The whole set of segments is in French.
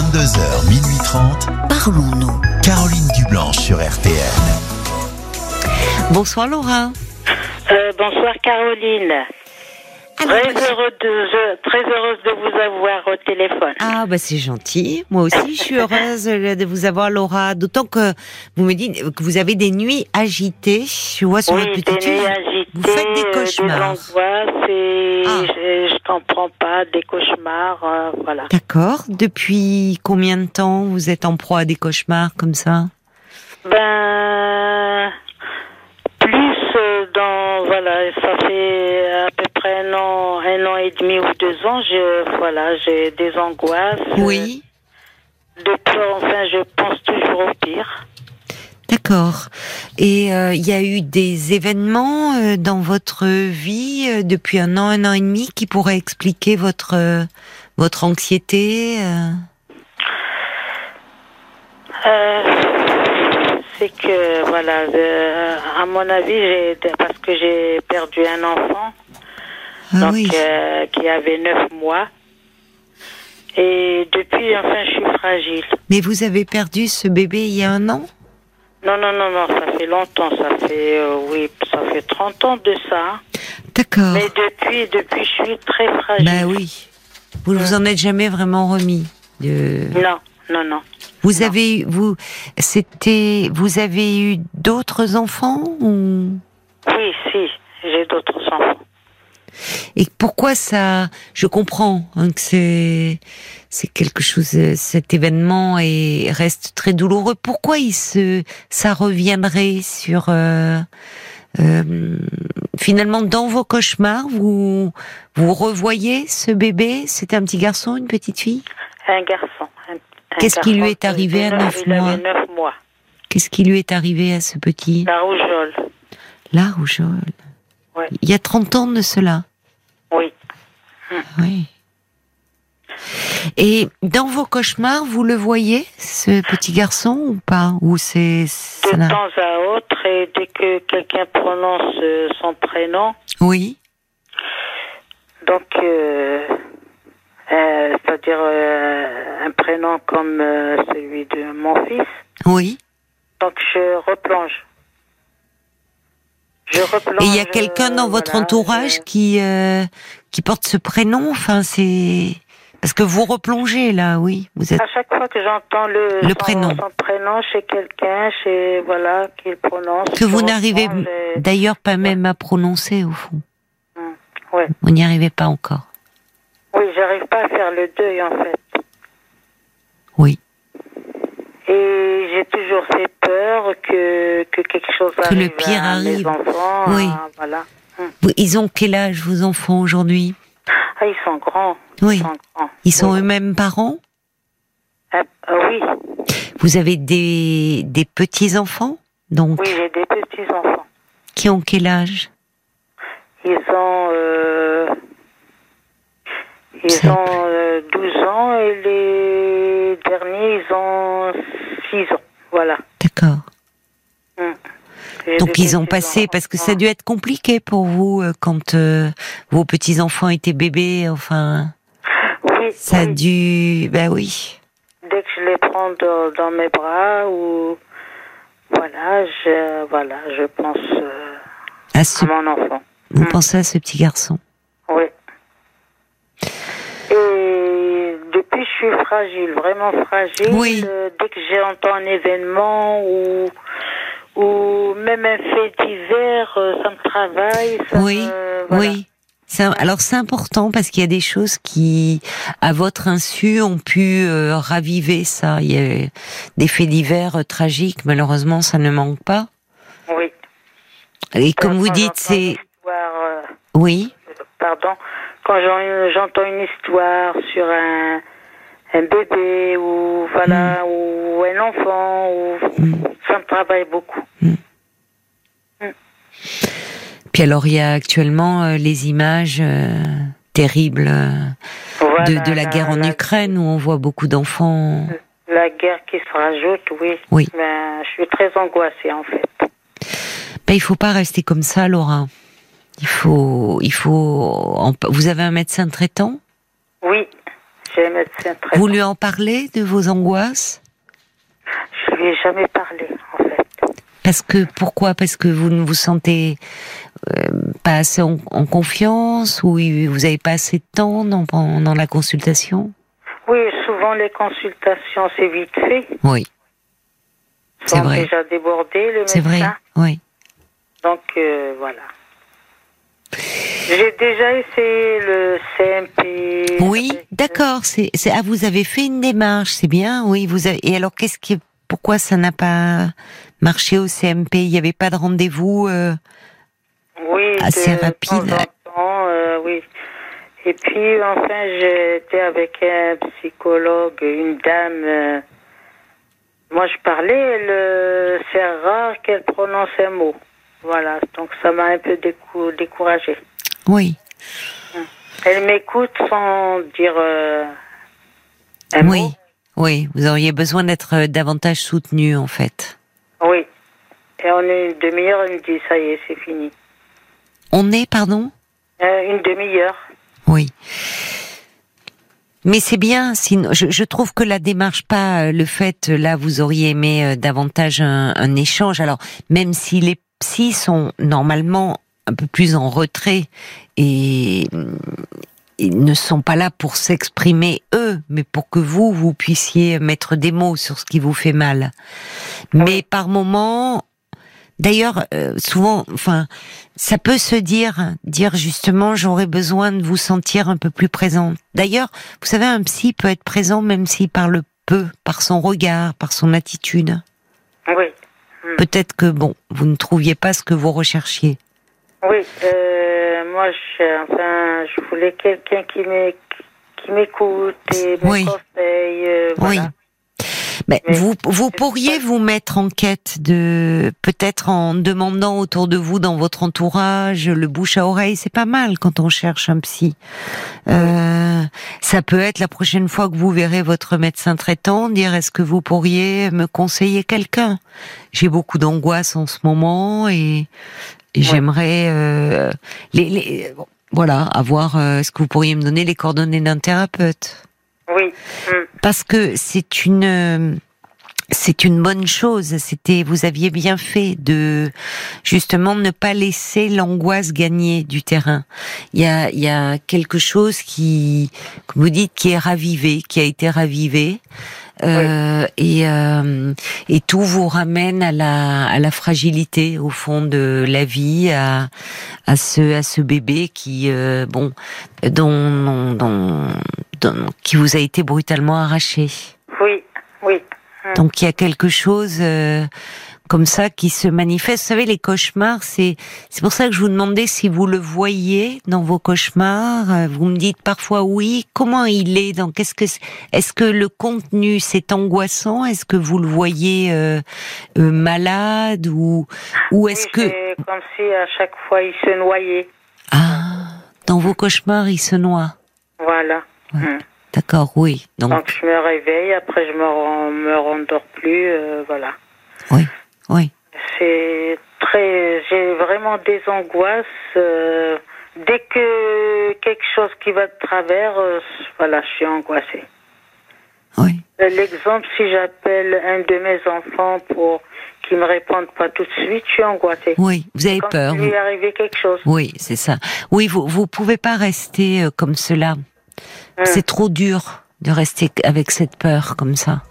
22h, minuit 30. Parlons-nous. Caroline Dublanche sur RTN. Bonsoir Laura. Euh, bonsoir Caroline. Alors, Très, heureux de, je- très heureuse de vous avoir au téléphone. Ah bah c'est gentil. Moi aussi je suis heureuse de vous avoir Laura. D'autant que vous me dites que vous avez des nuits agitées. Je vois sur oui, votre des petite nuits fille. agitées, vous faites des cauchemars. des angoisses et Ah. je, je comprends pas, des cauchemars, euh, voilà. D'accord. Depuis combien de temps vous êtes en proie à des cauchemars comme ça? Ben, plus euh, dans, voilà, ça fait à peu près un an, un an et demi ou deux ans, je, voilà, j'ai des angoisses. Oui. Euh, De peur, enfin, je pense toujours au pire. D'accord. Et euh, il y a eu des événements euh, dans votre vie euh, depuis un an, un an et demi qui pourraient expliquer votre euh, votre anxiété. euh? Euh, c'est que voilà, euh, à mon avis, j'ai parce que j'ai perdu un enfant, Ah donc oui. euh, qui avait neuf mois, et depuis, enfin, je suis fragile. Mais vous avez perdu ce bébé il y a un an? Non, non, non, non, ça fait longtemps, ça fait, euh, oui, ça fait 30 ans de ça. D'accord. Mais depuis, depuis, je suis très fragile. Bah oui. Vous ne vous en êtes jamais vraiment remis. De... Non, non, non. Vous Non. avez eu, vous, c'était, vous avez eu d'autres enfants ou? Oui, si, j'ai d'autres enfants. Et pourquoi ça Je comprends hein, que c'est c'est quelque chose. euh, Cet événement et reste très douloureux. Pourquoi il se ça reviendrait sur euh, euh, finalement dans vos cauchemars vous vous revoyez ce bébé? C'était un petit garçon, une petite fille? Un garçon. Qu'est-ce qui lui est arrivé à avait neuf il avait mois neuf mois. Qu'est-ce qui lui est arrivé à ce petit? La rougeole. La rougeole. Ouais. Il y a 30 ans de cela. Oui. Oui. Et dans vos cauchemars, vous le voyez, ce petit garçon, ou pas? Ou c'est... De temps à autre, et dès que quelqu'un prononce euh, son prénom, Oui. donc, euh, euh, c'est-à-dire euh, un prénom comme celui de mon fils, Oui. donc je replonge. Replonge. Et il y a quelqu'un dans euh, votre voilà, entourage qui, euh, qui porte ce prénom Enfin, c'est... Parce que vous replongez, là, oui. Vous êtes... À chaque fois que j'entends le, Le son, prénom. son prénom chez quelqu'un, chez voilà, qu'il prononce. Que vous n'arrivez et- d'ailleurs pas même à prononcer, au fond. Ouais. Vous n'y arrivez pas encore. Oui, j'arrive pas à faire le deuil en fait. Oui. Et j'ai toujours fait peur que, que quelque chose Que arrive le pire à mes arrive. enfants. Oui. à- voilà. Hum. Ils ont quel âge, vos enfants, aujourd'hui? Ah, ils sont grands. Oui. Ils sont grands. Ils sont oui. eux-mêmes parents? Ah, ah, oui. Vous avez des, des petits-enfants? Donc, Oui, j'ai des petits enfants. qui ont quel âge? Ils ont euh, ils ont euh, 12 ans et les derniers ils ont 6 ans. Voilà. D'accord. Hum. J'ai Donc ils ont passé, parce que ça a dû être compliqué pour vous euh, quand euh, vos petits-enfants étaient bébés, enfin, Oui, ça a dû... Ben oui. dès que je les prends dans, dans mes bras ou voilà, je voilà, je pense euh, À ce, à mon enfant. vous Mm. pensez à ce petit garçon. Oui. Et depuis, je suis fragile, vraiment fragile. Oui. Euh, dès que j'entends un événement ou ou même un fait divers, euh, ça me travaille. Ça Oui, me- voilà. Oui. Alors c'est important parce qu'il y a des choses qui, à votre insu, ont pu euh, raviver ça. Il y a des faits divers euh, tragiques, malheureusement, ça ne manque pas. Oui. Et comme vous dites, c'est... euh, Oui, pardon, quand j'en- j'entends une histoire sur un, un bébé ou voilà Mm. ou un enfant, ou, ça me travaille beaucoup. Puis alors il y a actuellement euh, les images euh, terribles euh, Voilà, de, de la guerre en Ukraine où on voit beaucoup d'enfants. La guerre qui se rajoute, oui. Oui. Ben, je suis très angoissée en fait. Ben, il faut pas rester comme ça, Laura. Il faut, il faut. Vous avez un médecin traitant? Oui, J'ai un médecin très. Vous lui en parlez de vos angoisses? Je lui ai jamais parlé, en fait. Parce que pourquoi? Parce que vous ne vous sentez euh, pas assez en, en confiance ou vous n'avez pas assez de temps dans, dans la consultation? Oui, souvent les consultations, c'est vite fait. Oui, C'est vrai. déjà débordés, le c'est vrai. médecin. Oui. Donc, euh, voilà. J'ai déjà essayé le CMP. Oui, d'accord. C'est, c'est, ah, vous avez fait une démarche, c'est bien. Oui, vous avez. Et alors, qu'est-ce qui, pourquoi ça n'a pas marché au CMP Il n'y avait pas de rendez-vous. euh, Oui, assez de rapide? temps temps, euh, oui. Et puis, enfin, j'étais avec un psychologue, une dame. euh, moi, je parlais, euh, c'est rare qu'elle prononce un mot. Voilà, donc ça m'a un peu décou- découragée. Oui. Elle m'écoute sans dire euh, un oui. mot. Oui. Vous auriez besoin d'être euh, davantage soutenu, en fait. Oui. Et en une demi-heure, elle me dit, ça y est, c'est fini. On est, pardon? Euh, une demi-heure. Oui. Mais c'est bien, sinon, je, je trouve que la démarche, pas le fait, là, vous auriez aimé davantage un, un échange. Alors, même si les psys sont normalement un peu plus en retrait et ils ne sont pas là pour s'exprimer eux, mais pour que vous, vous puissiez mettre des mots sur ce qui vous fait mal. Mais par moments, d'ailleurs, euh, souvent, enfin, ça peut se dire, dire justement, j'aurais besoin de vous sentir un peu plus présente. D'ailleurs, vous savez, un psy peut être présent même s'il parle peu, par son regard, par son attitude. Oui. Peut-être que, bon, vous ne trouviez pas ce que vous recherchiez. Oui, euh, moi, je, enfin, je voulais quelqu'un qui m'é- qui m'écoute et me Oui. conseille. euh, voilà. Oui. Mais Mais vous, vous pourriez vous mettre en quête de, peut-être en demandant autour de vous, dans votre entourage, le bouche à oreille, c'est pas mal quand on cherche un psy. Euh, ça peut être la prochaine fois que vous verrez votre médecin traitant, dire est-ce que vous pourriez me conseiller quelqu'un? J'ai beaucoup d'angoisse en ce moment et, j'aimerais euh, les, les, voilà avoir. euh, est-ce que vous pourriez me donner les coordonnées d'un thérapeute? Oui. hum. Parce que c'est une c'est une bonne chose. C'était, vous aviez bien fait de justement ne pas laisser l'angoisse gagner du terrain. Il y a, il y a quelque chose qui, comme vous dites, qui est ravivé, qui a été ravivé. Euh, et, euh, et tout vous ramène à la, à la fragilité au fond de la vie, à, à ce, à ce bébé qui, euh, bon, dont, dont, dont- qui vous a été brutalement arraché. Oui, oui. Donc il y a quelque chose euh, comme ça qui se manifeste. Vous savez, les cauchemars, c'est c'est pour ça que je vous demandais si vous le voyez dans vos cauchemars. Euh, Vous me dites parfois oui. Comment il est dans Qu'est-ce que est-ce que le contenu c'est angoissant? Est-ce que vous le voyez euh, euh, malade ou ou est-ce Oui, que comme si à chaque fois il se noyait. ah dans vos cauchemars il se noie Voilà. Ouais. Hum. D'accord, oui. Donc Donc je me réveille, après je me, me rendors plus, euh, voilà. oui, oui. C'est très, j'ai vraiment des angoisses. euh, dès que quelque chose qui va de travers, euh, voilà, je suis angoissée. Oui. L'exemple, si j'appelle un de mes enfants pour qu'il me réponde pas tout de suite, je suis angoissée. Oui, vous avez peur. vous- lui quelque chose. Oui, c'est ça. Oui, vous vous pouvez pas rester euh, comme cela. Hum. C'est trop dur de rester avec cette peur comme ça.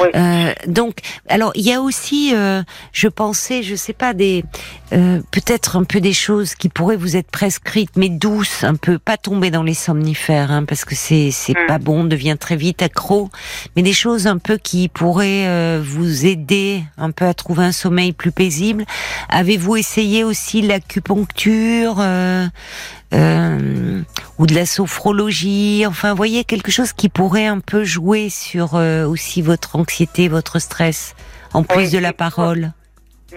Oui. Euh, donc, alors il y a aussi, euh, je pensais, je sais pas des, euh, peut-être un peu des choses qui pourraient vous être prescrites, mais douces, un peu, pas tomber dans les somnifères, hein, parce que c'est c'est Mm. pas bon, on devient très vite accro, mais des choses un peu qui pourraient euh, vous aider un peu à trouver un sommeil plus paisible. Avez-vous essayé aussi l'acupuncture euh, ou de la sophrologie, enfin, voyez quelque chose qui pourrait un peu jouer sur euh, aussi votre anxiété, votre stress, en plus Oui, de la parole.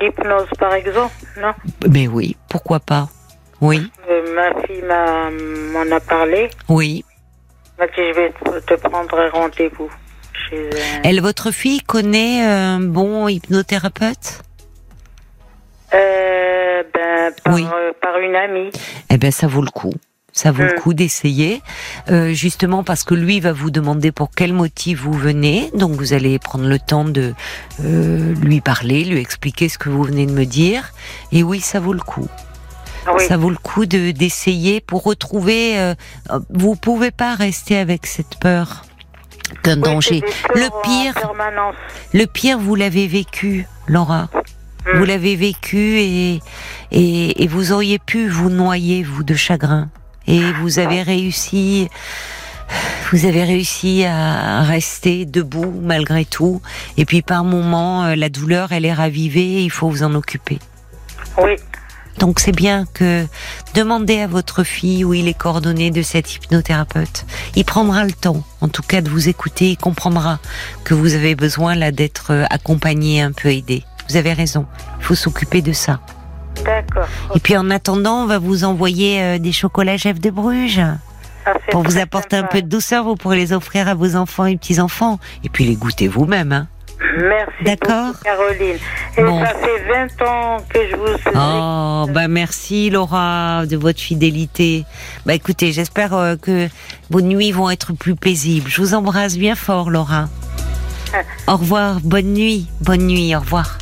L'hypnose, par exemple, non? Mais oui, pourquoi pas? Oui, Euh, Ma fille m'en a parlé. oui. Elle m'a dit, je vais te prendre rendez-vous chez. Elle, votre fille connaît un bon hypnothérapeute? Euh, ben, par, Oui. euh, par une amie. Eh ben, ça vaut le coup. Ça vaut le Mm. coup d'essayer, euh, justement parce que lui va vous demander pour quel motif vous venez. Donc vous allez prendre le temps de euh, lui parler, lui expliquer ce que vous venez de me dire. Et oui, ça vaut le coup. Ah oui. Ça vaut le coup de d'essayer pour retrouver. euh, vous pouvez pas rester avec cette peur d'un Oui, danger. Le pire, le pire, vous l'avez vécu, Laura. Mm. Vous l'avez vécu et, et et vous auriez pu vous noyer vous de chagrin. Et vous avez réussi. Vous avez réussi à rester debout malgré tout. Et puis par moments, euh, la douleur, elle est ravivée. et Il faut vous en occuper. Oui. Donc c'est bien que demandez à votre fille où il est coordonné de cet hypnothérapeute. Il prendra le temps, en tout cas, de vous écouter. Il comprendra que vous avez besoin là d'être euh, accompagné, un peu aidé. Vous avez raison. Il faut s'occuper de ça. D'accord. Et puis en attendant, on va vous envoyer euh, des chocolats Jeff de Bruges Ah, pour vous apporter un peu de douceur. Vous pourrez les offrir à vos enfants et petits enfants. Et puis les goûter vous-même. Hein. Merci D'accord. beaucoup, Caroline. Et Bon. ça fait 20 ans que je vous suis. Oh, bah merci Laura de votre fidélité. Bah écoutez, j'espère euh, que vos nuits vont être plus paisibles. Je vous embrasse bien fort Laura. Au revoir, bonne nuit, bonne nuit, au revoir.